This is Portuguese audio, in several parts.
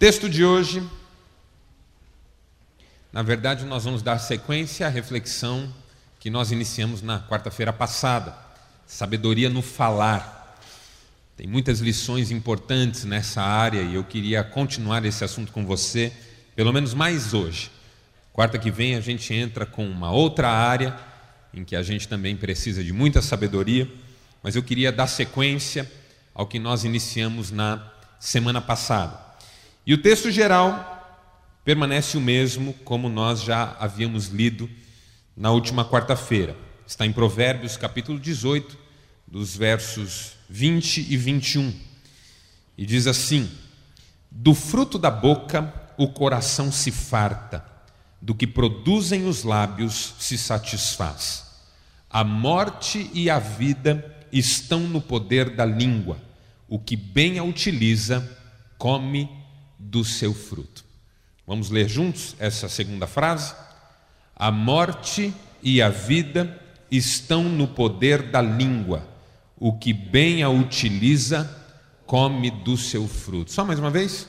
Texto de hoje, na verdade, nós vamos dar sequência à reflexão que nós iniciamos na quarta-feira passada, sabedoria no falar. Tem muitas lições importantes nessa área e eu queria continuar esse assunto com você, pelo menos mais hoje. Quarta que vem a gente entra com uma outra área em que a gente também precisa de muita sabedoria, mas eu queria dar sequência ao que nós iniciamos na semana passada. E o texto geral permanece o mesmo, como nós já havíamos lido na última quarta-feira. Está em Provérbios, capítulo 18, dos versos 20 e 21. E diz assim: Do fruto da boca o coração se farta, do que produzem os lábios se satisfaz. A morte e a vida estão no poder da língua o que bem a utiliza, come do seu fruto. Vamos ler juntos essa segunda frase? A morte e a vida estão no poder da língua. O que bem a utiliza, come do seu fruto. Só mais uma vez?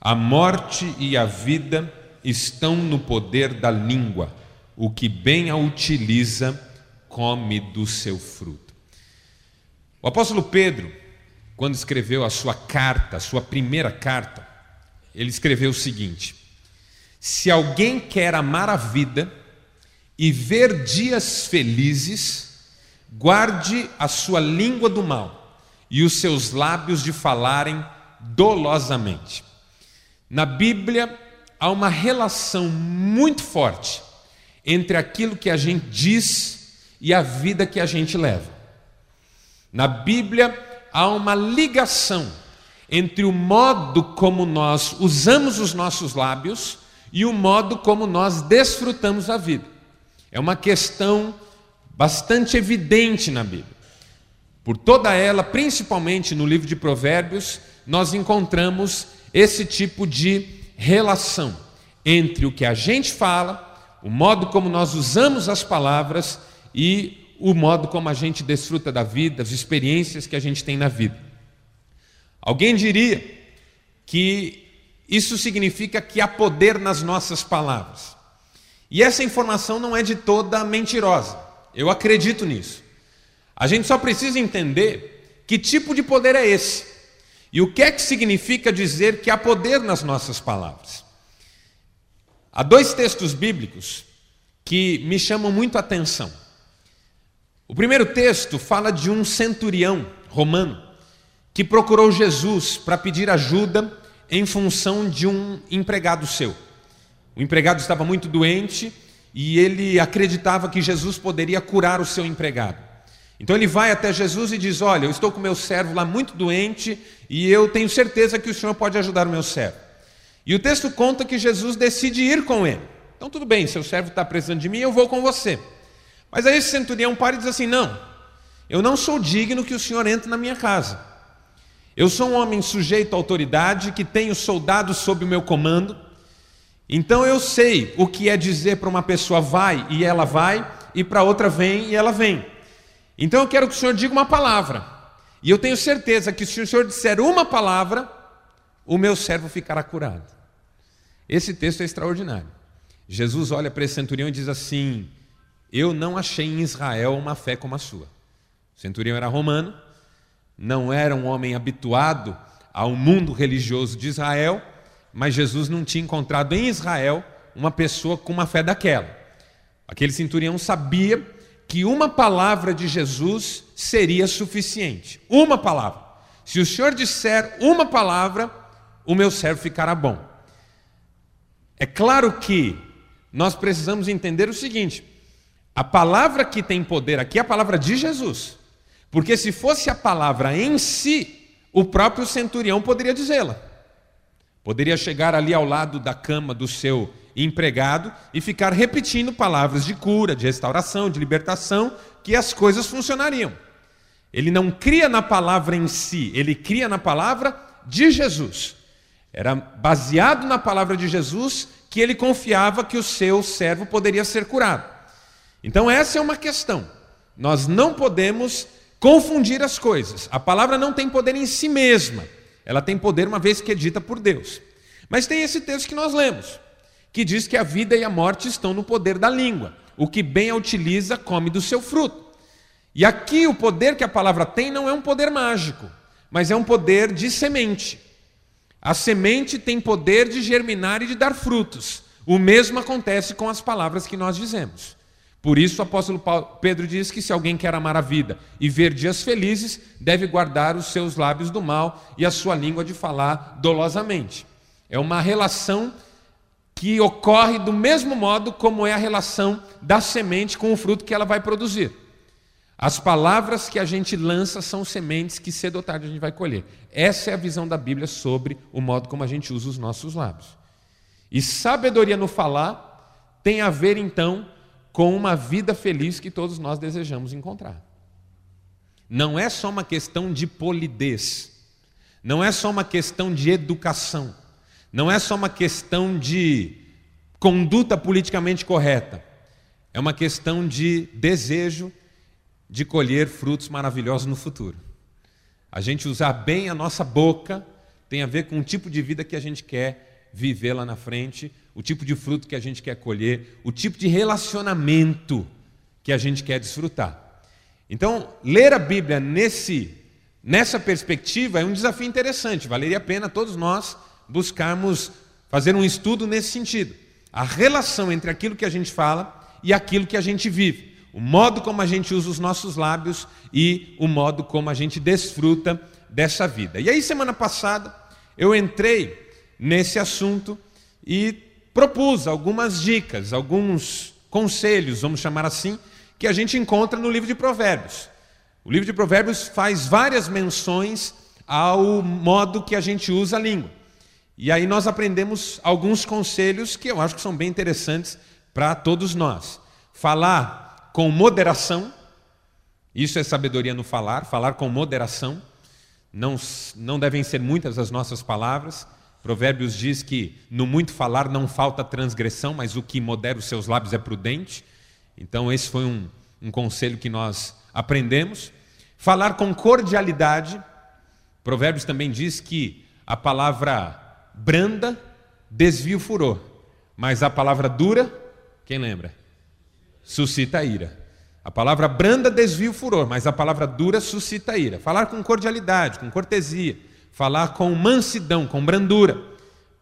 A morte e a vida estão no poder da língua. O que bem a utiliza, come do seu fruto. O apóstolo Pedro, quando escreveu a sua carta, a sua primeira carta, ele escreveu o seguinte: Se alguém quer amar a vida e ver dias felizes, guarde a sua língua do mal e os seus lábios de falarem dolosamente. Na Bíblia há uma relação muito forte entre aquilo que a gente diz e a vida que a gente leva. Na Bíblia há uma ligação entre o modo como nós usamos os nossos lábios e o modo como nós desfrutamos a vida. É uma questão bastante evidente na Bíblia. Por toda ela, principalmente no livro de Provérbios, nós encontramos esse tipo de relação entre o que a gente fala, o modo como nós usamos as palavras e o modo como a gente desfruta da vida, as experiências que a gente tem na vida. Alguém diria que isso significa que há poder nas nossas palavras. E essa informação não é de toda mentirosa. Eu acredito nisso. A gente só precisa entender que tipo de poder é esse e o que é que significa dizer que há poder nas nossas palavras. Há dois textos bíblicos que me chamam muito a atenção. O primeiro texto fala de um centurião romano que procurou Jesus para pedir ajuda em função de um empregado seu. O empregado estava muito doente e ele acreditava que Jesus poderia curar o seu empregado. Então ele vai até Jesus e diz: Olha, eu estou com meu servo lá muito doente e eu tenho certeza que o senhor pode ajudar o meu servo. E o texto conta que Jesus decide ir com ele. Então, tudo bem, seu servo está precisando de mim, eu vou com você. Mas aí esse centurião para e diz assim: Não, eu não sou digno que o senhor entre na minha casa. Eu sou um homem sujeito à autoridade, que tenho soldados sob o meu comando. Então eu sei o que é dizer para uma pessoa vai e ela vai, e para outra vem e ela vem. Então eu quero que o senhor diga uma palavra. E eu tenho certeza que se o senhor disser uma palavra, o meu servo ficará curado. Esse texto é extraordinário. Jesus olha para esse centurião e diz assim: eu não achei em Israel uma fé como a sua. O centurião era romano, não era um homem habituado ao mundo religioso de Israel, mas Jesus não tinha encontrado em Israel uma pessoa com uma fé daquela. Aquele centurião sabia que uma palavra de Jesus seria suficiente. Uma palavra. Se o Senhor disser uma palavra, o meu servo ficará bom. É claro que nós precisamos entender o seguinte: a palavra que tem poder aqui é a palavra de Jesus. Porque se fosse a palavra em si, o próprio centurião poderia dizê-la. Poderia chegar ali ao lado da cama do seu empregado e ficar repetindo palavras de cura, de restauração, de libertação, que as coisas funcionariam. Ele não cria na palavra em si, ele cria na palavra de Jesus. Era baseado na palavra de Jesus que ele confiava que o seu servo poderia ser curado. Então, essa é uma questão. Nós não podemos confundir as coisas. A palavra não tem poder em si mesma, ela tem poder uma vez que é dita por Deus. Mas tem esse texto que nós lemos, que diz que a vida e a morte estão no poder da língua. O que bem a utiliza, come do seu fruto. E aqui o poder que a palavra tem não é um poder mágico, mas é um poder de semente. A semente tem poder de germinar e de dar frutos. O mesmo acontece com as palavras que nós dizemos. Por isso o apóstolo Pedro diz que se alguém quer amar a vida e ver dias felizes, deve guardar os seus lábios do mal e a sua língua de falar dolosamente. É uma relação que ocorre do mesmo modo como é a relação da semente com o fruto que ela vai produzir. As palavras que a gente lança são sementes que cedo ou tarde a gente vai colher. Essa é a visão da Bíblia sobre o modo como a gente usa os nossos lábios. E sabedoria no falar tem a ver então com uma vida feliz que todos nós desejamos encontrar. Não é só uma questão de polidez, não é só uma questão de educação, não é só uma questão de conduta politicamente correta, é uma questão de desejo de colher frutos maravilhosos no futuro. A gente usar bem a nossa boca tem a ver com o tipo de vida que a gente quer viver lá na frente, o tipo de fruto que a gente quer colher, o tipo de relacionamento que a gente quer desfrutar. Então, ler a Bíblia nesse nessa perspectiva é um desafio interessante, valeria a pena todos nós buscarmos fazer um estudo nesse sentido. A relação entre aquilo que a gente fala e aquilo que a gente vive. O modo como a gente usa os nossos lábios e o modo como a gente desfruta dessa vida. E aí, semana passada, eu entrei nesse assunto e propus algumas dicas, alguns conselhos, vamos chamar assim, que a gente encontra no livro de Provérbios. O livro de Provérbios faz várias menções ao modo que a gente usa a língua. E aí nós aprendemos alguns conselhos que eu acho que são bem interessantes para todos nós. Falar com moderação, isso é sabedoria no falar, falar com moderação. Não, não devem ser muitas as nossas palavras. Provérbios diz que no muito falar não falta transgressão, mas o que modera os seus lábios é prudente. Então, esse foi um, um conselho que nós aprendemos. Falar com cordialidade. Provérbios também diz que a palavra branda desvia o furor, mas a palavra dura, quem lembra? Suscita ira. A palavra branda desvia o furor, mas a palavra dura suscita ira. Falar com cordialidade, com cortesia, falar com mansidão, com brandura,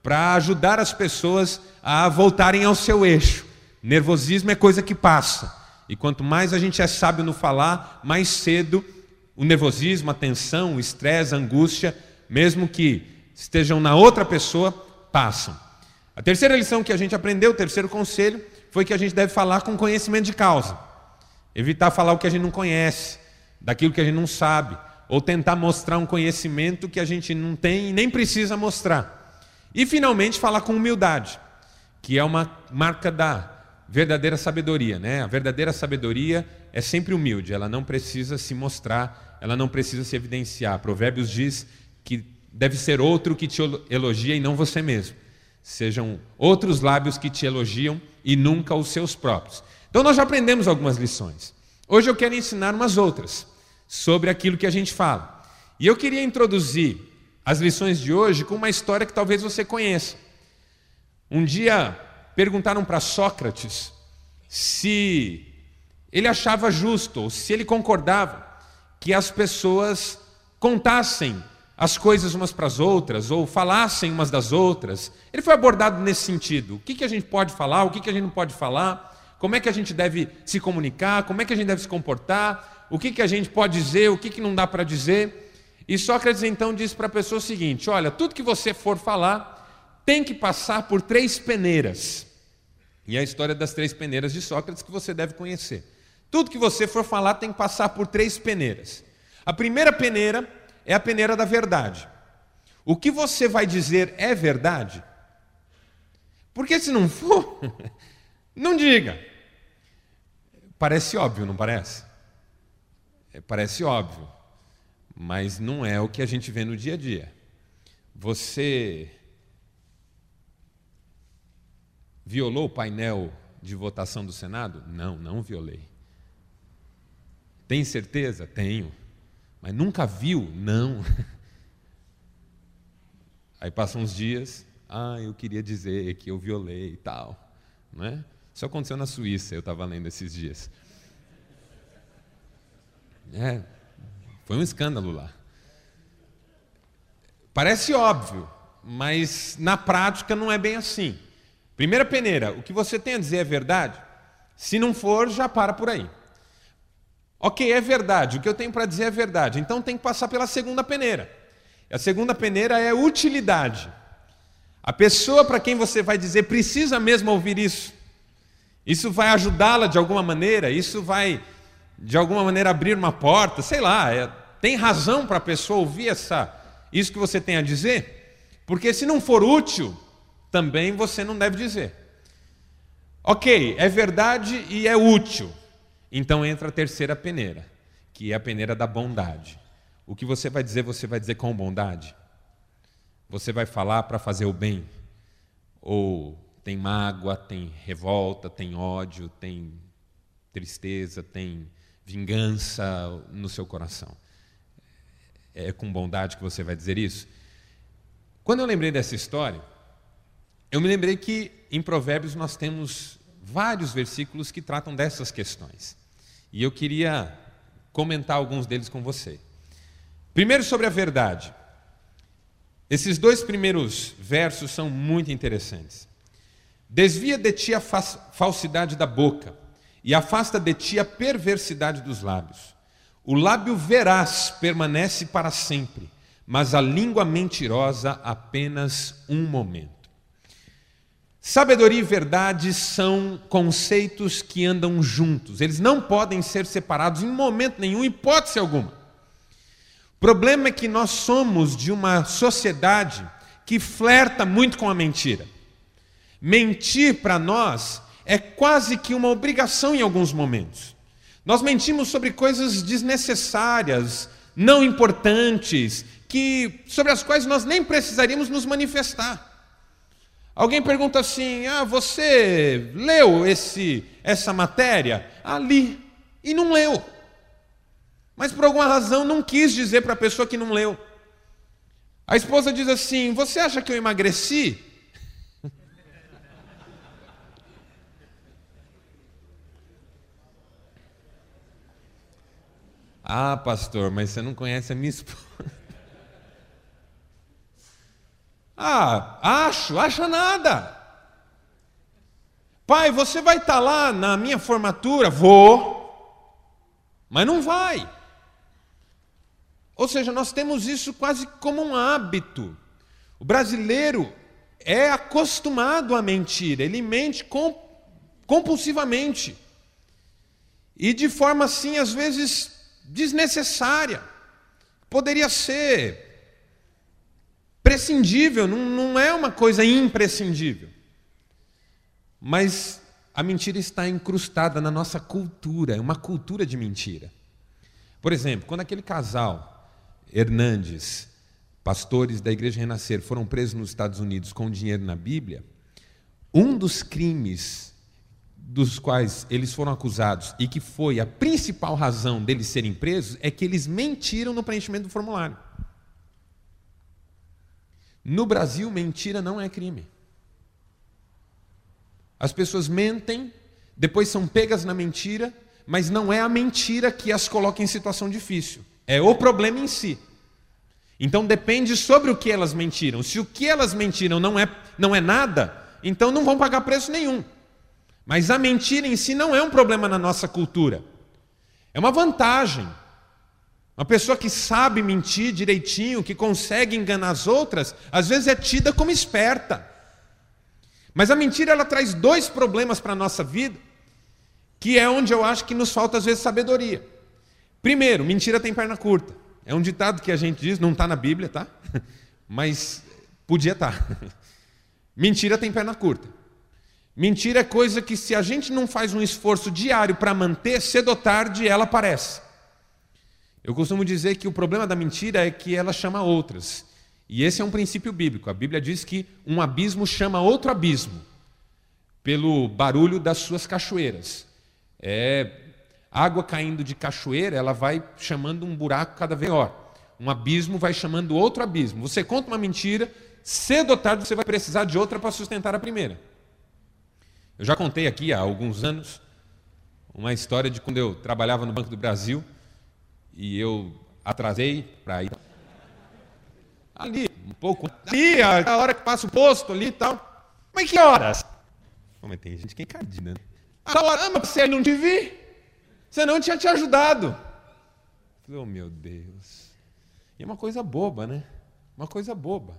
para ajudar as pessoas a voltarem ao seu eixo. Nervosismo é coisa que passa. E quanto mais a gente é sábio no falar, mais cedo o nervosismo, a tensão, o estresse, a angústia, mesmo que estejam na outra pessoa, passam. A terceira lição que a gente aprendeu, o terceiro conselho, foi que a gente deve falar com conhecimento de causa. Evitar falar o que a gente não conhece, daquilo que a gente não sabe, ou tentar mostrar um conhecimento que a gente não tem e nem precisa mostrar. E finalmente falar com humildade, que é uma marca da verdadeira sabedoria, né? A verdadeira sabedoria é sempre humilde, ela não precisa se mostrar, ela não precisa se evidenciar. Provérbios diz que deve ser outro que te elogia e não você mesmo. Sejam outros lábios que te elogiam e nunca os seus próprios. Então nós já aprendemos algumas lições. Hoje eu quero ensinar umas outras sobre aquilo que a gente fala. E eu queria introduzir as lições de hoje com uma história que talvez você conheça. Um dia perguntaram para Sócrates se ele achava justo, ou se ele concordava que as pessoas contassem as coisas umas para as outras, ou falassem umas das outras. Ele foi abordado nesse sentido. O que, que a gente pode falar, o que, que a gente não pode falar, como é que a gente deve se comunicar, como é que a gente deve se comportar, o que, que a gente pode dizer, o que, que não dá para dizer. E Sócrates então disse para a pessoa o seguinte: olha, tudo que você for falar tem que passar por três peneiras. E é a história das três peneiras de Sócrates que você deve conhecer. Tudo que você for falar tem que passar por três peneiras. A primeira peneira é a peneira da verdade. O que você vai dizer é verdade? Porque se não for, não diga. Parece óbvio, não parece? É, parece óbvio, mas não é o que a gente vê no dia a dia. Você violou o painel de votação do Senado? Não, não violei. Tem certeza? Tenho. Mas nunca viu? Não. Aí passam uns dias, Ah, eu queria dizer que eu violei e tal. Não é? Isso aconteceu na Suíça, eu estava lendo esses dias. É, foi um escândalo lá. Parece óbvio, mas na prática não é bem assim. Primeira peneira, o que você tem a dizer é verdade? Se não for, já para por aí. Ok, é verdade, o que eu tenho para dizer é verdade, então tem que passar pela segunda peneira. A segunda peneira é utilidade. A pessoa para quem você vai dizer precisa mesmo ouvir isso. Isso vai ajudá-la de alguma maneira, isso vai de alguma maneira abrir uma porta, sei lá, é, tem razão para a pessoa ouvir essa, isso que você tem a dizer? Porque se não for útil, também você não deve dizer. Ok, é verdade e é útil. Então entra a terceira peneira, que é a peneira da bondade. O que você vai dizer, você vai dizer com bondade. Você vai falar para fazer o bem. Ou tem mágoa, tem revolta, tem ódio, tem tristeza, tem vingança no seu coração. É com bondade que você vai dizer isso? Quando eu lembrei dessa história, eu me lembrei que em Provérbios nós temos vários versículos que tratam dessas questões. E eu queria comentar alguns deles com você. Primeiro, sobre a verdade. Esses dois primeiros versos são muito interessantes. Desvia de ti a falsidade da boca e afasta de ti a perversidade dos lábios. O lábio veraz permanece para sempre, mas a língua mentirosa apenas um momento. Sabedoria e verdade são conceitos que andam juntos, eles não podem ser separados em momento nenhum, hipótese alguma. O problema é que nós somos de uma sociedade que flerta muito com a mentira. Mentir para nós é quase que uma obrigação em alguns momentos. Nós mentimos sobre coisas desnecessárias, não importantes, que sobre as quais nós nem precisaríamos nos manifestar. Alguém pergunta assim: "Ah, você leu esse essa matéria?" Ali e não leu. Mas por alguma razão não quis dizer para a pessoa que não leu. A esposa diz assim: "Você acha que eu emagreci?" Ah, pastor, mas você não conhece a minha esposa. ah, acho, acha nada. Pai, você vai estar tá lá na minha formatura? Vou, mas não vai. Ou seja, nós temos isso quase como um hábito. O brasileiro é acostumado a mentir, ele mente compulsivamente. E de forma assim, às vezes, desnecessária. Poderia ser prescindível, não, não é uma coisa imprescindível. Mas a mentira está incrustada na nossa cultura, é uma cultura de mentira. Por exemplo, quando aquele casal, Hernandes, pastores da Igreja Renascer, foram presos nos Estados Unidos com dinheiro na Bíblia, um dos crimes dos quais eles foram acusados e que foi a principal razão deles serem presos é que eles mentiram no preenchimento do formulário. No Brasil, mentira não é crime. As pessoas mentem, depois são pegas na mentira, mas não é a mentira que as coloca em situação difícil, é o problema em si. Então depende sobre o que elas mentiram. Se o que elas mentiram não é, não é nada, então não vão pagar preço nenhum. Mas a mentira em si não é um problema na nossa cultura. É uma vantagem. Uma pessoa que sabe mentir direitinho, que consegue enganar as outras, às vezes é tida como esperta. Mas a mentira ela traz dois problemas para a nossa vida, que é onde eu acho que nos falta às vezes sabedoria. Primeiro, mentira tem perna curta. É um ditado que a gente diz, não está na Bíblia, tá? Mas podia estar. Tá. Mentira tem perna curta. Mentira é coisa que, se a gente não faz um esforço diário para manter, cedo ou tarde ela aparece. Eu costumo dizer que o problema da mentira é que ela chama outras. E esse é um princípio bíblico. A Bíblia diz que um abismo chama outro abismo, pelo barulho das suas cachoeiras. É água caindo de cachoeira, ela vai chamando um buraco cada vez maior. Um abismo vai chamando outro abismo. Você conta uma mentira, cedo ou tarde você vai precisar de outra para sustentar a primeira. Eu já contei aqui há alguns anos uma história de quando eu trabalhava no Banco do Brasil e eu atrasei para ir ali, um pouco ali, a hora que passa o posto ali e tal. Mas que horas? Mas tem gente que é encardida, né? A hora, ah, mas você não te vi, você não tinha te ajudado. Oh, meu Deus. E é uma coisa boba, né? Uma coisa boba.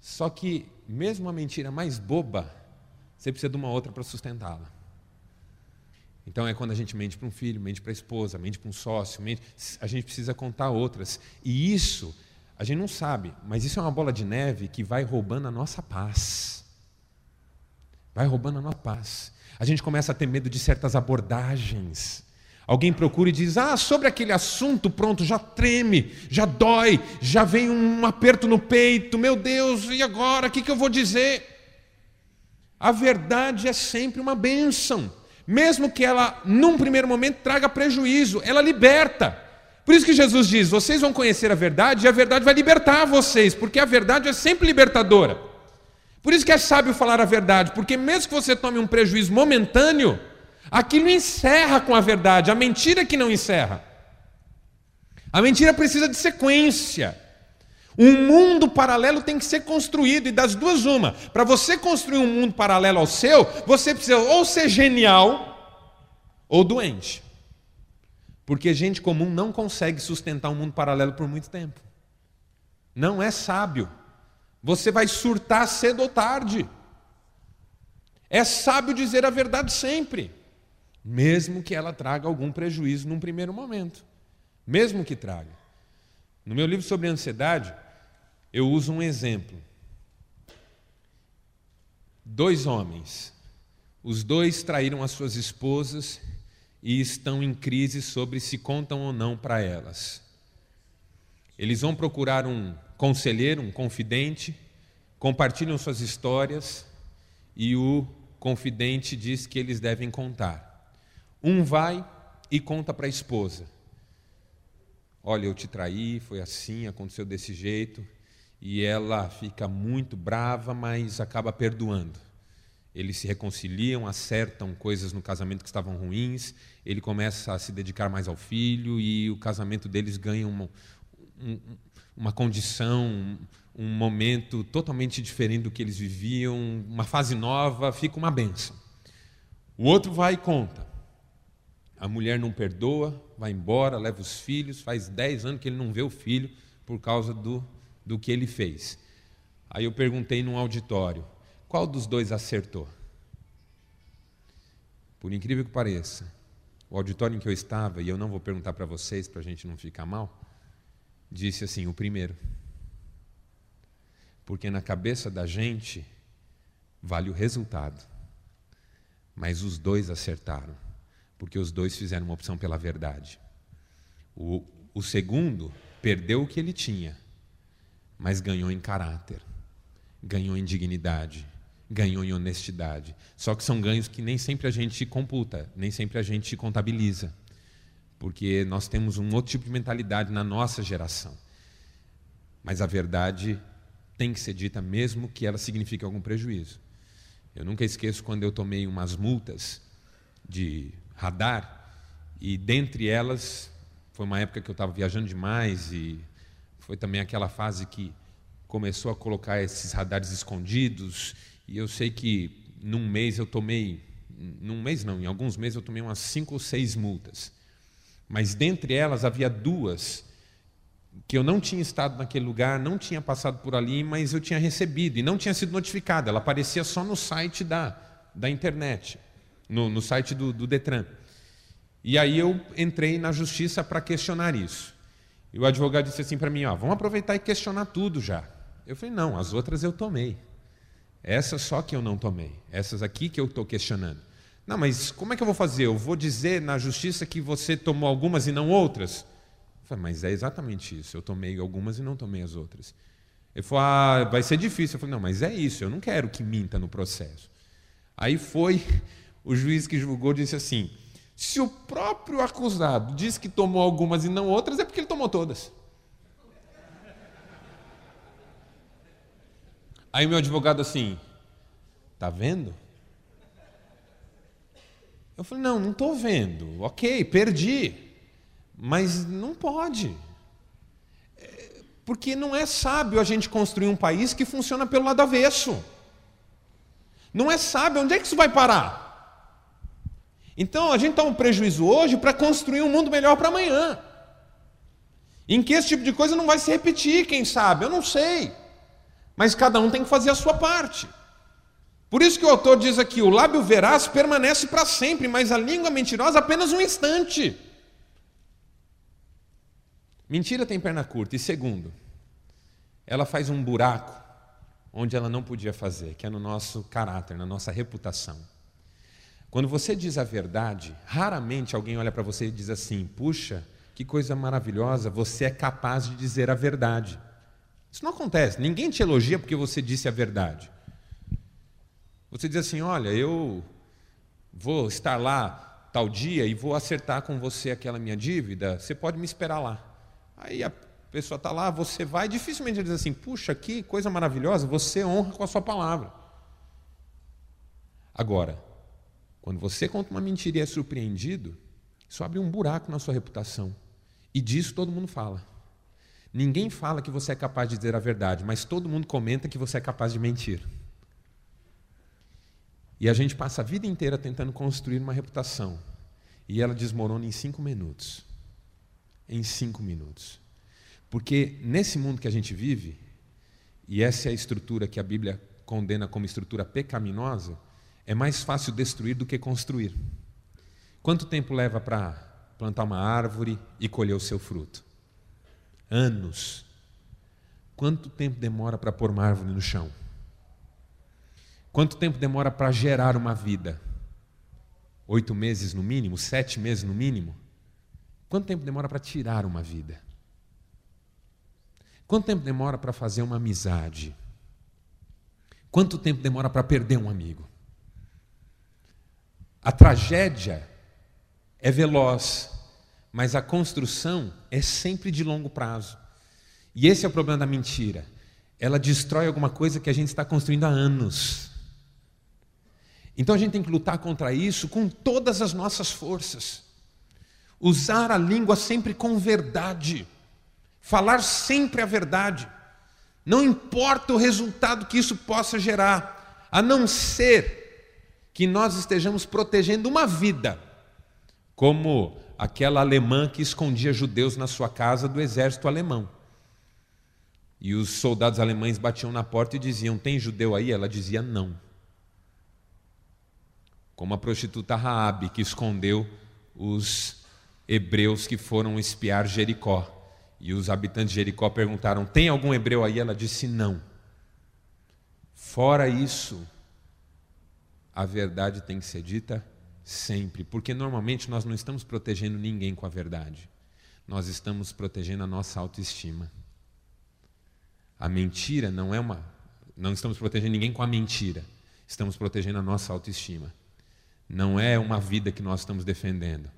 Só que, mesmo a mentira mais boba, você precisa de uma outra para sustentá-la. Então é quando a gente mente para um filho, mente para a esposa, mente para um sócio, mente, a gente precisa contar outras. E isso, a gente não sabe, mas isso é uma bola de neve que vai roubando a nossa paz. Vai roubando a nossa paz. A gente começa a ter medo de certas abordagens. Alguém procura e diz: Ah, sobre aquele assunto, pronto, já treme, já dói, já vem um aperto no peito, meu Deus, e agora? O que, que eu vou dizer? A verdade é sempre uma bênção, mesmo que ela, num primeiro momento, traga prejuízo, ela liberta. Por isso que Jesus diz: Vocês vão conhecer a verdade e a verdade vai libertar vocês, porque a verdade é sempre libertadora. Por isso que é sábio falar a verdade, porque mesmo que você tome um prejuízo momentâneo, Aquilo encerra com a verdade, a mentira que não encerra. A mentira precisa de sequência. Um mundo paralelo tem que ser construído, e das duas, uma. Para você construir um mundo paralelo ao seu, você precisa ou ser genial ou doente. Porque gente comum não consegue sustentar um mundo paralelo por muito tempo. Não é sábio. Você vai surtar cedo ou tarde. É sábio dizer a verdade sempre mesmo que ela traga algum prejuízo num primeiro momento. Mesmo que traga. No meu livro sobre ansiedade, eu uso um exemplo. Dois homens, os dois traíram as suas esposas e estão em crise sobre se contam ou não para elas. Eles vão procurar um conselheiro, um confidente, compartilham suas histórias e o confidente diz que eles devem contar. Um vai e conta para a esposa: Olha, eu te traí, foi assim, aconteceu desse jeito. E ela fica muito brava, mas acaba perdoando. Eles se reconciliam, acertam coisas no casamento que estavam ruins. Ele começa a se dedicar mais ao filho e o casamento deles ganha uma, uma condição, um momento totalmente diferente do que eles viviam, uma fase nova, fica uma benção. O outro vai e conta. A mulher não perdoa, vai embora, leva os filhos, faz dez anos que ele não vê o filho por causa do, do que ele fez. Aí eu perguntei num auditório: qual dos dois acertou? Por incrível que pareça, o auditório em que eu estava, e eu não vou perguntar para vocês para a gente não ficar mal, disse assim: o primeiro. Porque na cabeça da gente vale o resultado, mas os dois acertaram porque os dois fizeram uma opção pela verdade. O, o segundo perdeu o que ele tinha, mas ganhou em caráter, ganhou em dignidade, ganhou em honestidade. Só que são ganhos que nem sempre a gente computa, nem sempre a gente contabiliza, porque nós temos um outro tipo de mentalidade na nossa geração. Mas a verdade tem que ser dita, mesmo que ela signifique algum prejuízo. Eu nunca esqueço quando eu tomei umas multas de radar, e dentre elas, foi uma época que eu estava viajando demais e foi também aquela fase que começou a colocar esses radares escondidos, e eu sei que num mês eu tomei, num mês não, em alguns meses eu tomei umas cinco ou seis multas. Mas dentre elas havia duas que eu não tinha estado naquele lugar, não tinha passado por ali, mas eu tinha recebido e não tinha sido notificada. Ela aparecia só no site da, da internet no, no site do, do Detran. E aí eu entrei na justiça para questionar isso. E o advogado disse assim para mim: ó, vamos aproveitar e questionar tudo já. Eu falei: não, as outras eu tomei. Essas só que eu não tomei. Essas aqui que eu estou questionando. Não, mas como é que eu vou fazer? Eu vou dizer na justiça que você tomou algumas e não outras? Eu falei, mas é exatamente isso. Eu tomei algumas e não tomei as outras. Ele falou: ah, vai ser difícil. Eu falei: não, mas é isso. Eu não quero que minta no processo. Aí foi o juiz que julgou disse assim: se o próprio acusado diz que tomou algumas e não outras, é porque ele tomou todas. Aí meu advogado assim, tá vendo? Eu falei, não, não estou vendo. Ok, perdi. Mas não pode. É, porque não é sábio a gente construir um país que funciona pelo lado avesso. Não é sábio, onde é que isso vai parar? Então a gente está um prejuízo hoje para construir um mundo melhor para amanhã. Em que esse tipo de coisa não vai se repetir, quem sabe? Eu não sei. Mas cada um tem que fazer a sua parte. Por isso que o autor diz aqui: o lábio veraz permanece para sempre, mas a língua mentirosa apenas um instante. Mentira tem perna curta. E segundo, ela faz um buraco onde ela não podia fazer, que é no nosso caráter, na nossa reputação. Quando você diz a verdade, raramente alguém olha para você e diz assim: puxa, que coisa maravilhosa, você é capaz de dizer a verdade. Isso não acontece, ninguém te elogia porque você disse a verdade. Você diz assim: olha, eu vou estar lá tal dia e vou acertar com você aquela minha dívida, você pode me esperar lá. Aí a pessoa está lá, você vai, dificilmente ele diz assim: puxa, que coisa maravilhosa, você honra com a sua palavra. Agora, quando você conta uma mentira e é surpreendido, isso abre um buraco na sua reputação. E disso todo mundo fala. Ninguém fala que você é capaz de dizer a verdade, mas todo mundo comenta que você é capaz de mentir. E a gente passa a vida inteira tentando construir uma reputação. E ela desmorona em cinco minutos. Em cinco minutos. Porque nesse mundo que a gente vive, e essa é a estrutura que a Bíblia condena como estrutura pecaminosa, é mais fácil destruir do que construir. Quanto tempo leva para plantar uma árvore e colher o seu fruto? Anos. Quanto tempo demora para pôr uma árvore no chão? Quanto tempo demora para gerar uma vida? Oito meses no mínimo? Sete meses no mínimo? Quanto tempo demora para tirar uma vida? Quanto tempo demora para fazer uma amizade? Quanto tempo demora para perder um amigo? A tragédia é veloz, mas a construção é sempre de longo prazo. E esse é o problema da mentira. Ela destrói alguma coisa que a gente está construindo há anos. Então a gente tem que lutar contra isso com todas as nossas forças. Usar a língua sempre com verdade. Falar sempre a verdade. Não importa o resultado que isso possa gerar, a não ser que nós estejamos protegendo uma vida, como aquela alemã que escondia judeus na sua casa do exército alemão. E os soldados alemães batiam na porta e diziam: Tem judeu aí? Ela dizia: Não. Como a prostituta Raabe, que escondeu os hebreus que foram espiar Jericó. E os habitantes de Jericó perguntaram: Tem algum hebreu aí? Ela disse: Não. Fora isso, a verdade tem que ser dita sempre, porque normalmente nós não estamos protegendo ninguém com a verdade, nós estamos protegendo a nossa autoestima. A mentira não é uma. Não estamos protegendo ninguém com a mentira, estamos protegendo a nossa autoestima. Não é uma vida que nós estamos defendendo,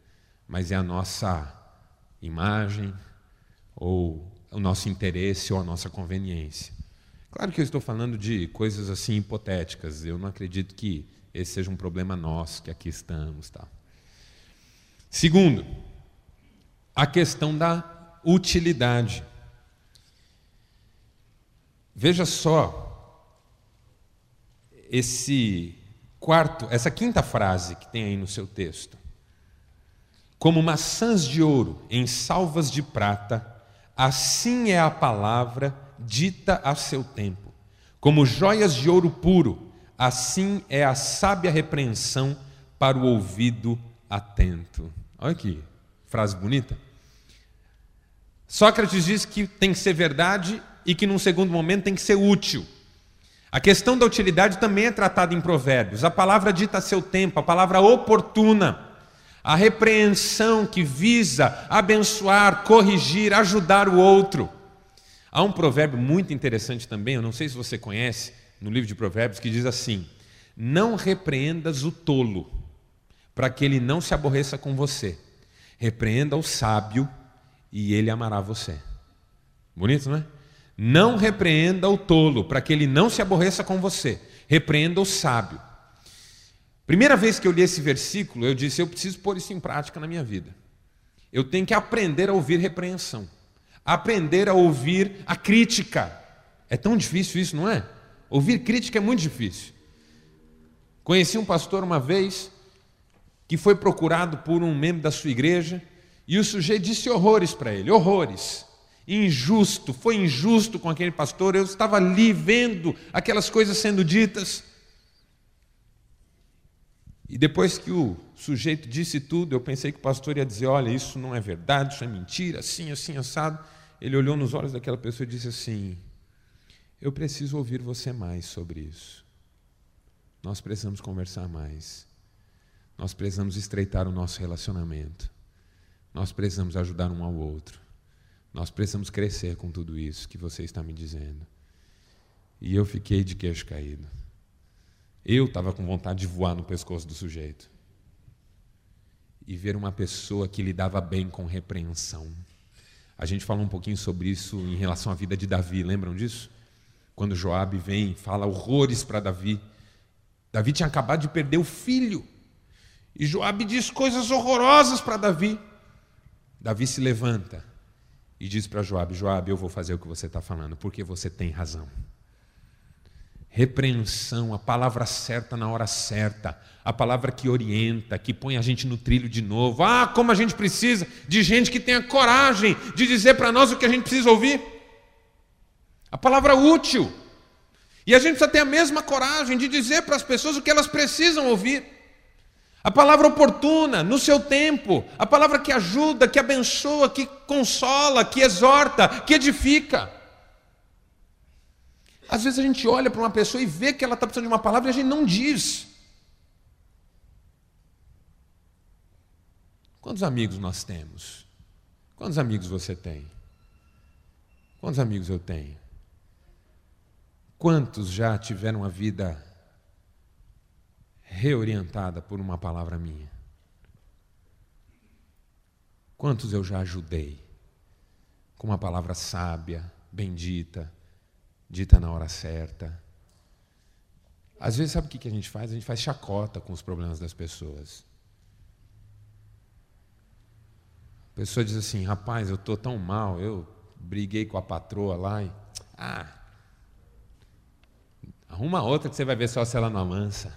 mas é a nossa imagem, ou o nosso interesse, ou a nossa conveniência. Claro que eu estou falando de coisas assim hipotéticas, eu não acredito que esse seja um problema nosso que aqui estamos. Tá? Segundo, a questão da utilidade. Veja só esse quarto, essa quinta frase que tem aí no seu texto. Como maçãs de ouro em salvas de prata, assim é a palavra dita a seu tempo. Como joias de ouro puro, Assim é a sábia repreensão para o ouvido atento. Olha que frase bonita. Sócrates diz que tem que ser verdade e que num segundo momento tem que ser útil. A questão da utilidade também é tratada em Provérbios. A palavra dita a seu tempo, a palavra oportuna, a repreensão que visa abençoar, corrigir, ajudar o outro. Há um provérbio muito interessante também, eu não sei se você conhece, no livro de Provérbios que diz assim: Não repreendas o tolo, para que ele não se aborreça com você. Repreenda o sábio e ele amará você. Bonito, não é? Não repreenda o tolo, para que ele não se aborreça com você. Repreenda o sábio. Primeira vez que eu li esse versículo, eu disse: eu preciso pôr isso em prática na minha vida. Eu tenho que aprender a ouvir repreensão, aprender a ouvir a crítica. É tão difícil isso, não é? Ouvir crítica é muito difícil. Conheci um pastor uma vez que foi procurado por um membro da sua igreja e o sujeito disse horrores para ele, horrores. Injusto, foi injusto com aquele pastor. Eu estava ali vendo aquelas coisas sendo ditas. E depois que o sujeito disse tudo, eu pensei que o pastor ia dizer: Olha, isso não é verdade, isso é mentira, assim, assim, assado. Ele olhou nos olhos daquela pessoa e disse assim: Eu preciso ouvir você mais sobre isso. Nós precisamos conversar mais. Nós precisamos estreitar o nosso relacionamento. Nós precisamos ajudar um ao outro. Nós precisamos crescer com tudo isso que você está me dizendo. E eu fiquei de queixo caído. Eu estava com vontade de voar no pescoço do sujeito. E ver uma pessoa que lidava bem com repreensão. A gente falou um pouquinho sobre isso em relação à vida de Davi, lembram disso? Quando Joabe vem fala horrores para Davi. Davi tinha acabado de perder o filho. E Joabe diz coisas horrorosas para Davi. Davi se levanta e diz para Joabe: Joabe, eu vou fazer o que você está falando, porque você tem razão repreensão, a palavra certa na hora certa, a palavra que orienta, que põe a gente no trilho de novo. Ah, como a gente precisa de gente que tenha coragem de dizer para nós o que a gente precisa ouvir. A palavra útil. E a gente precisa ter a mesma coragem de dizer para as pessoas o que elas precisam ouvir. A palavra oportuna, no seu tempo, a palavra que ajuda, que abençoa, que consola, que exorta, que edifica. Às vezes a gente olha para uma pessoa e vê que ela está precisando de uma palavra e a gente não diz. Quantos amigos nós temos? Quantos amigos você tem? Quantos amigos eu tenho? Quantos já tiveram a vida reorientada por uma palavra minha? Quantos eu já ajudei com uma palavra sábia, bendita, dita na hora certa. Às vezes, sabe o que a gente faz? A gente faz chacota com os problemas das pessoas. A pessoa diz assim: rapaz, eu estou tão mal, eu briguei com a patroa lá e. Ah, arruma outra que você vai ver só se ela não amansa.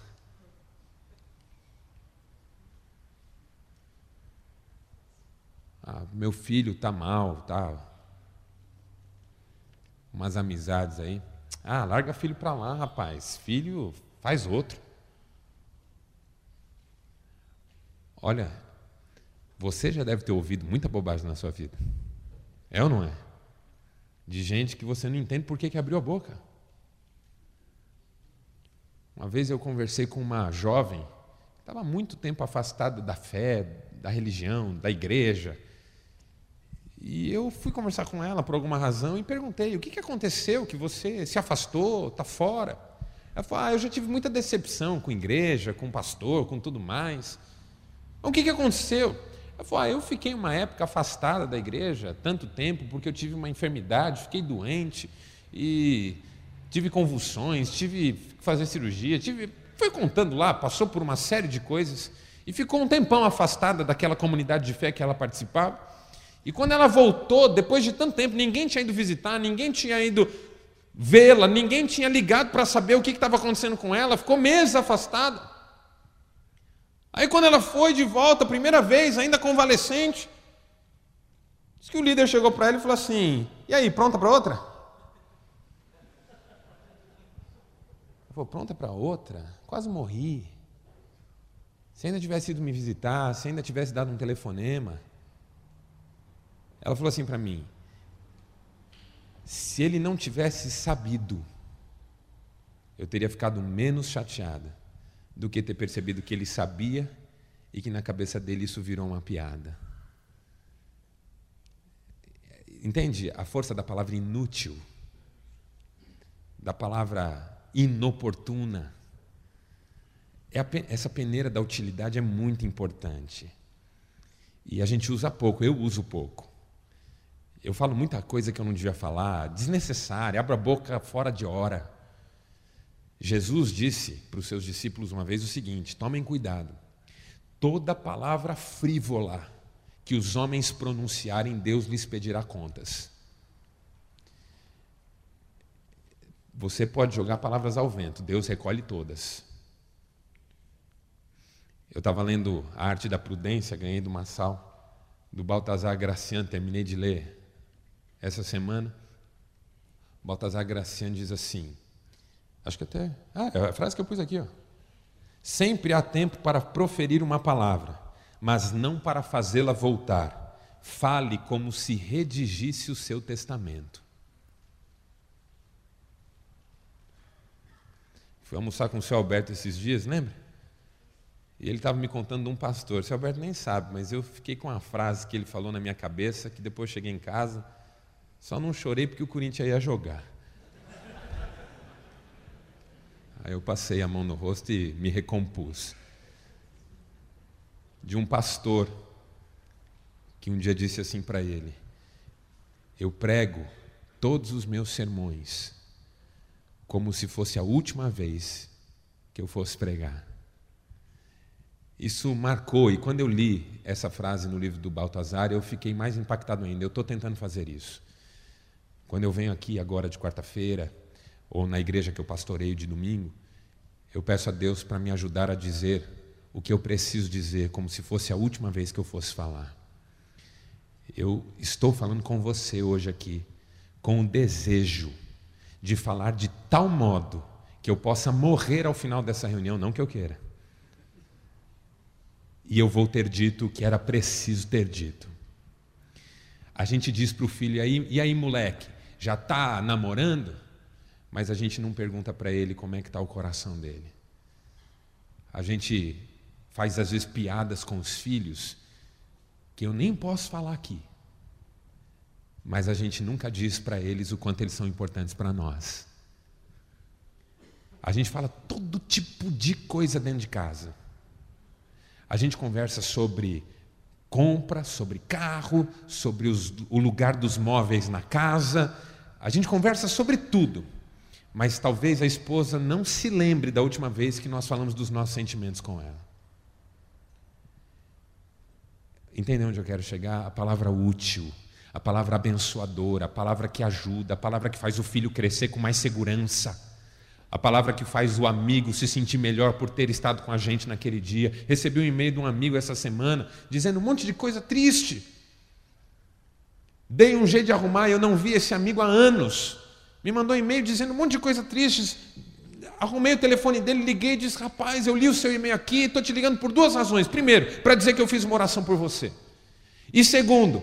Ah, meu filho está mal, tá umas amizades aí. Ah, larga filho para lá, rapaz. Filho faz outro. Olha, você já deve ter ouvido muita bobagem na sua vida. É ou não é? De gente que você não entende por que, que abriu a boca. Uma vez eu conversei com uma jovem que estava muito tempo afastada da fé, da religião, da igreja. E eu fui conversar com ela por alguma razão e perguntei: o que, que aconteceu que você se afastou, está fora? Ela falou: ah, eu já tive muita decepção com igreja, com pastor, com tudo mais. O que, que aconteceu? Ela falou: ah, eu fiquei uma época afastada da igreja, tanto tempo, porque eu tive uma enfermidade, fiquei doente e tive convulsões, tive que fazer cirurgia, tive. Foi contando lá, passou por uma série de coisas e ficou um tempão afastada daquela comunidade de fé que ela participava. E quando ela voltou, depois de tanto tempo, ninguém tinha ido visitar, ninguém tinha ido vê-la, ninguém tinha ligado para saber o que estava acontecendo com ela, ficou meses afastada. Aí, quando ela foi de volta, primeira vez, ainda convalescente, disse que o líder chegou para ela e falou assim: E aí, pronta para outra? Falou: Pronta para outra? Quase morri. Se ainda tivesse ido me visitar, se ainda tivesse dado um telefonema. Ela falou assim para mim: se ele não tivesse sabido, eu teria ficado menos chateada do que ter percebido que ele sabia e que na cabeça dele isso virou uma piada. Entende a força da palavra inútil, da palavra inoportuna? É essa peneira da utilidade é muito importante. E a gente usa pouco, eu uso pouco. Eu falo muita coisa que eu não devia falar, desnecessária, abro a boca fora de hora. Jesus disse para os seus discípulos uma vez o seguinte: tomem cuidado, toda palavra frívola que os homens pronunciarem, Deus lhes pedirá contas. Você pode jogar palavras ao vento, Deus recolhe todas. Eu estava lendo A Arte da Prudência, ganhei do Massal, do Baltazar Graciano, terminei de ler essa semana. Baltazar Graciano diz assim: acho que até. Ah, é a frase que eu pus aqui, ó. Sempre há tempo para proferir uma palavra, mas não para fazê-la voltar. Fale como se redigisse o seu testamento. Fui almoçar com o seu Alberto esses dias, lembra? E ele estava me contando de um pastor. O seu Alberto nem sabe, mas eu fiquei com uma frase que ele falou na minha cabeça, que depois cheguei em casa, só não chorei porque o Corinthians ia jogar. Aí eu passei a mão no rosto e me recompus. De um pastor que um dia disse assim para ele: Eu prego todos os meus sermões como se fosse a última vez que eu fosse pregar. Isso marcou, e quando eu li essa frase no livro do Baltazar, eu fiquei mais impactado ainda. Eu estou tentando fazer isso. Quando eu venho aqui agora de quarta-feira, ou na igreja que eu pastoreio de domingo, eu peço a Deus para me ajudar a dizer o que eu preciso dizer, como se fosse a última vez que eu fosse falar. Eu estou falando com você hoje aqui, com o desejo de falar de tal modo que eu possa morrer ao final dessa reunião, não que eu queira. E eu vou ter dito o que era preciso ter dito. A gente diz para o filho, e aí, e aí moleque, já está namorando? mas a gente não pergunta para ele como é que está o coração dele. A gente faz às vezes piadas com os filhos que eu nem posso falar aqui, mas a gente nunca diz para eles o quanto eles são importantes para nós. A gente fala todo tipo de coisa dentro de casa. A gente conversa sobre compra, sobre carro, sobre os, o lugar dos móveis na casa. A gente conversa sobre tudo mas talvez a esposa não se lembre da última vez que nós falamos dos nossos sentimentos com ela. Entendeu onde eu quero chegar? A palavra útil, a palavra abençoadora, a palavra que ajuda, a palavra que faz o filho crescer com mais segurança, a palavra que faz o amigo se sentir melhor por ter estado com a gente naquele dia. Recebi um e-mail de um amigo essa semana dizendo um monte de coisa triste. Dei um jeito de arrumar, eu não vi esse amigo há anos me mandou um e-mail dizendo um monte de coisa triste. Arrumei o telefone dele, liguei e disse: Rapaz, eu li o seu e-mail aqui, estou te ligando por duas razões. Primeiro, para dizer que eu fiz uma oração por você. E segundo,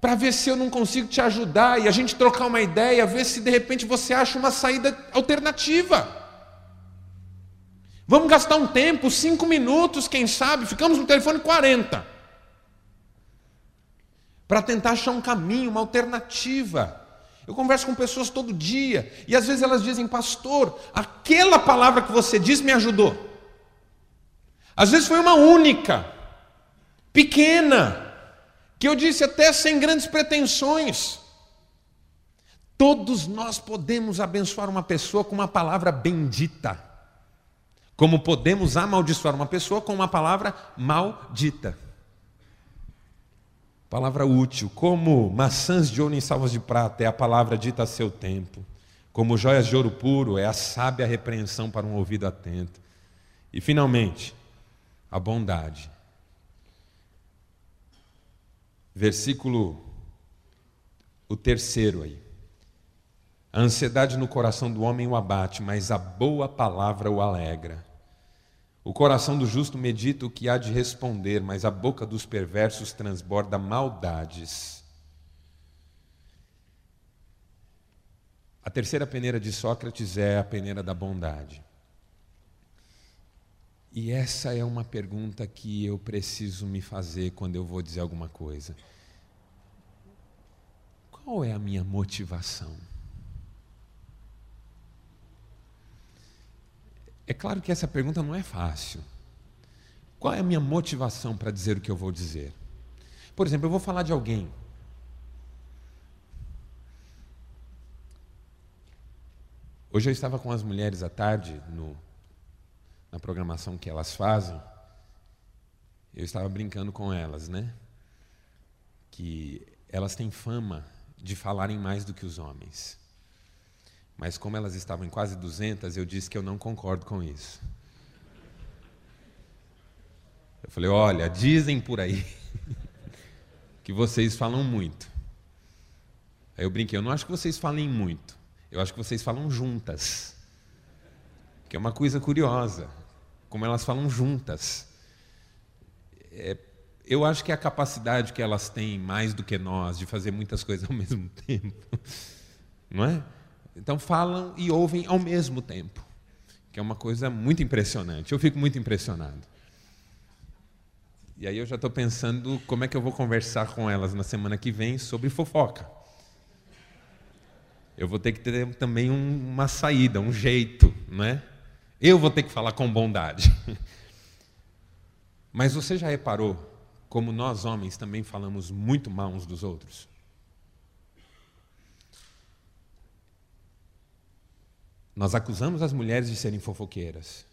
para ver se eu não consigo te ajudar e a gente trocar uma ideia, ver se de repente você acha uma saída alternativa. Vamos gastar um tempo, cinco minutos, quem sabe, ficamos no telefone 40. Para tentar achar um caminho, uma alternativa. Eu converso com pessoas todo dia e às vezes elas dizem, pastor, aquela palavra que você diz me ajudou. Às vezes foi uma única, pequena, que eu disse até sem grandes pretensões. Todos nós podemos abençoar uma pessoa com uma palavra bendita, como podemos amaldiçoar uma pessoa com uma palavra maldita. Palavra útil, como maçãs de ouro em salvas de prata é a palavra dita a seu tempo, como joias de ouro puro é a sábia repreensão para um ouvido atento. E finalmente, a bondade. Versículo o terceiro aí. A ansiedade no coração do homem o abate, mas a boa palavra o alegra. O coração do justo medita o que há de responder, mas a boca dos perversos transborda maldades. A terceira peneira de Sócrates é a peneira da bondade. E essa é uma pergunta que eu preciso me fazer quando eu vou dizer alguma coisa. Qual é a minha motivação? É claro que essa pergunta não é fácil. Qual é a minha motivação para dizer o que eu vou dizer? Por exemplo, eu vou falar de alguém. Hoje eu estava com as mulheres à tarde, no, na programação que elas fazem. Eu estava brincando com elas, né? Que elas têm fama de falarem mais do que os homens. Mas como elas estavam em quase 200, eu disse que eu não concordo com isso. Eu falei: olha, dizem por aí que vocês falam muito. Aí eu brinquei: eu não acho que vocês falem muito, eu acho que vocês falam juntas. Que é uma coisa curiosa, como elas falam juntas. É, eu acho que a capacidade que elas têm mais do que nós de fazer muitas coisas ao mesmo tempo, não é? Então falam e ouvem ao mesmo tempo, que é uma coisa muito impressionante. Eu fico muito impressionado. E aí eu já estou pensando como é que eu vou conversar com elas na semana que vem sobre fofoca. Eu vou ter que ter também um, uma saída, um jeito, não é? Eu vou ter que falar com bondade. Mas você já reparou como nós homens também falamos muito mal uns dos outros? Nós acusamos as mulheres de serem fofoqueiras.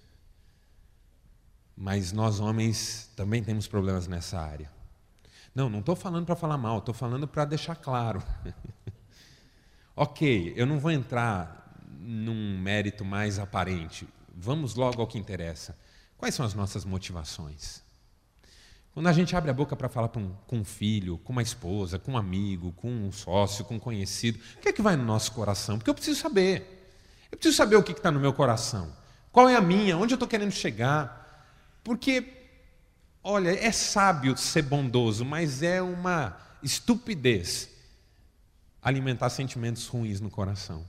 Mas nós homens também temos problemas nessa área. Não, não estou falando para falar mal, estou falando para deixar claro. ok, eu não vou entrar num mérito mais aparente. Vamos logo ao que interessa. Quais são as nossas motivações? Quando a gente abre a boca para falar um, com um filho, com uma esposa, com um amigo, com um sócio, com um conhecido, o que é que vai no nosso coração? Porque eu preciso saber. Eu preciso saber o que está no meu coração. Qual é a minha? Onde eu estou querendo chegar? Porque, olha, é sábio ser bondoso, mas é uma estupidez alimentar sentimentos ruins no coração.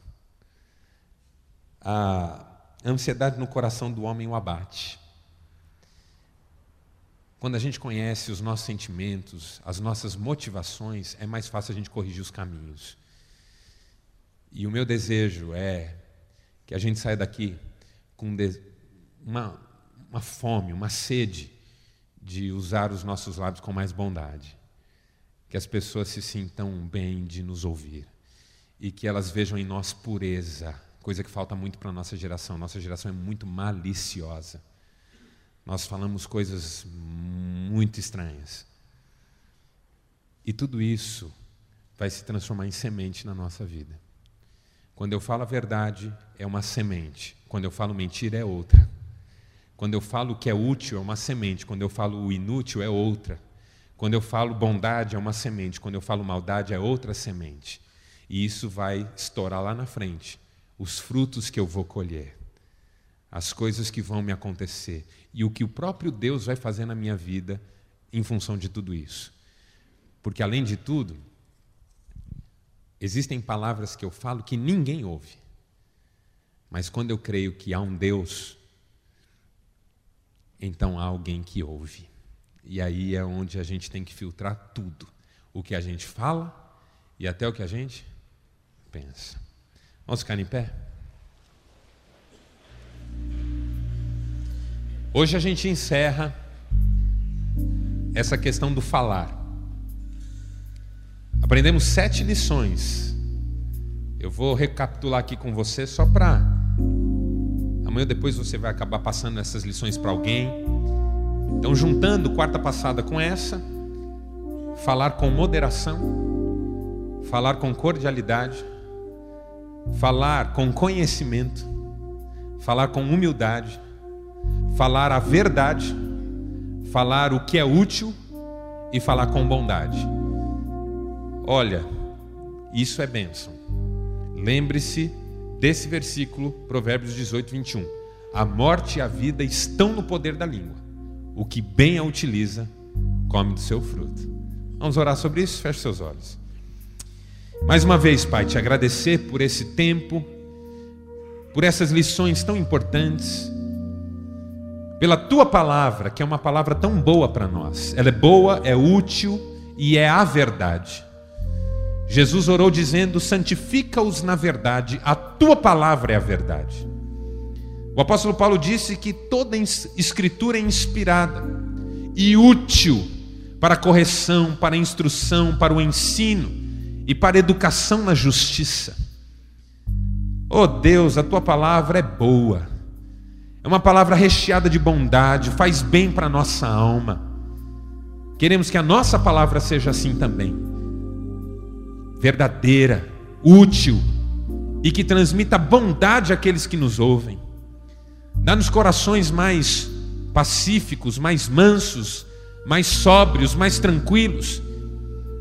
A ansiedade no coração do homem o abate. Quando a gente conhece os nossos sentimentos, as nossas motivações, é mais fácil a gente corrigir os caminhos. E o meu desejo é que a gente saia daqui com uma, uma fome, uma sede de usar os nossos lábios com mais bondade. Que as pessoas se sintam bem de nos ouvir e que elas vejam em nós pureza, coisa que falta muito para a nossa geração. Nossa geração é muito maliciosa. Nós falamos coisas muito estranhas. E tudo isso vai se transformar em semente na nossa vida. Quando eu falo a verdade, é uma semente. Quando eu falo mentira, é outra. Quando eu falo que é útil, é uma semente. Quando eu falo o inútil, é outra. Quando eu falo bondade, é uma semente. Quando eu falo maldade, é outra semente. E isso vai estourar lá na frente. Os frutos que eu vou colher. As coisas que vão me acontecer. E o que o próprio Deus vai fazer na minha vida em função de tudo isso. Porque, além de tudo, existem palavras que eu falo que ninguém ouve. Mas quando eu creio que há um Deus então há alguém que ouve. E aí é onde a gente tem que filtrar tudo: o que a gente fala e até o que a gente pensa. Vamos ficar em pé? Hoje a gente encerra essa questão do falar. Aprendemos sete lições. Eu vou recapitular aqui com você só para Amanhã depois você vai acabar passando essas lições para alguém. Então, juntando quarta passada com essa, falar com moderação, falar com cordialidade, falar com conhecimento, falar com humildade, falar a verdade, falar o que é útil e falar com bondade. Olha, isso é bênção. Lembre-se desse versículo, Provérbios 18, 21. A morte e a vida estão no poder da língua. O que bem a utiliza, come do seu fruto. Vamos orar sobre isso? Feche seus olhos. Mais uma vez, Pai, te agradecer por esse tempo, por essas lições tão importantes, pela tua palavra, que é uma palavra tão boa para nós. Ela é boa, é útil e é a verdade. Jesus orou dizendo: santifica-os na verdade, a tua palavra é a verdade. O apóstolo Paulo disse que toda escritura é inspirada e útil para correção, para instrução, para o ensino e para educação na justiça. Oh Deus, a tua palavra é boa, é uma palavra recheada de bondade, faz bem para a nossa alma. Queremos que a nossa palavra seja assim também, verdadeira, útil e que transmita bondade àqueles que nos ouvem. Dá-nos corações mais pacíficos, mais mansos, mais sóbrios, mais tranquilos.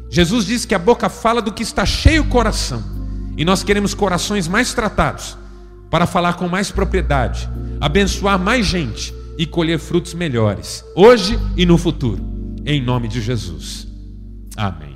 Jesus diz que a boca fala do que está cheio o coração, e nós queremos corações mais tratados, para falar com mais propriedade, abençoar mais gente e colher frutos melhores, hoje e no futuro, em nome de Jesus. Amém.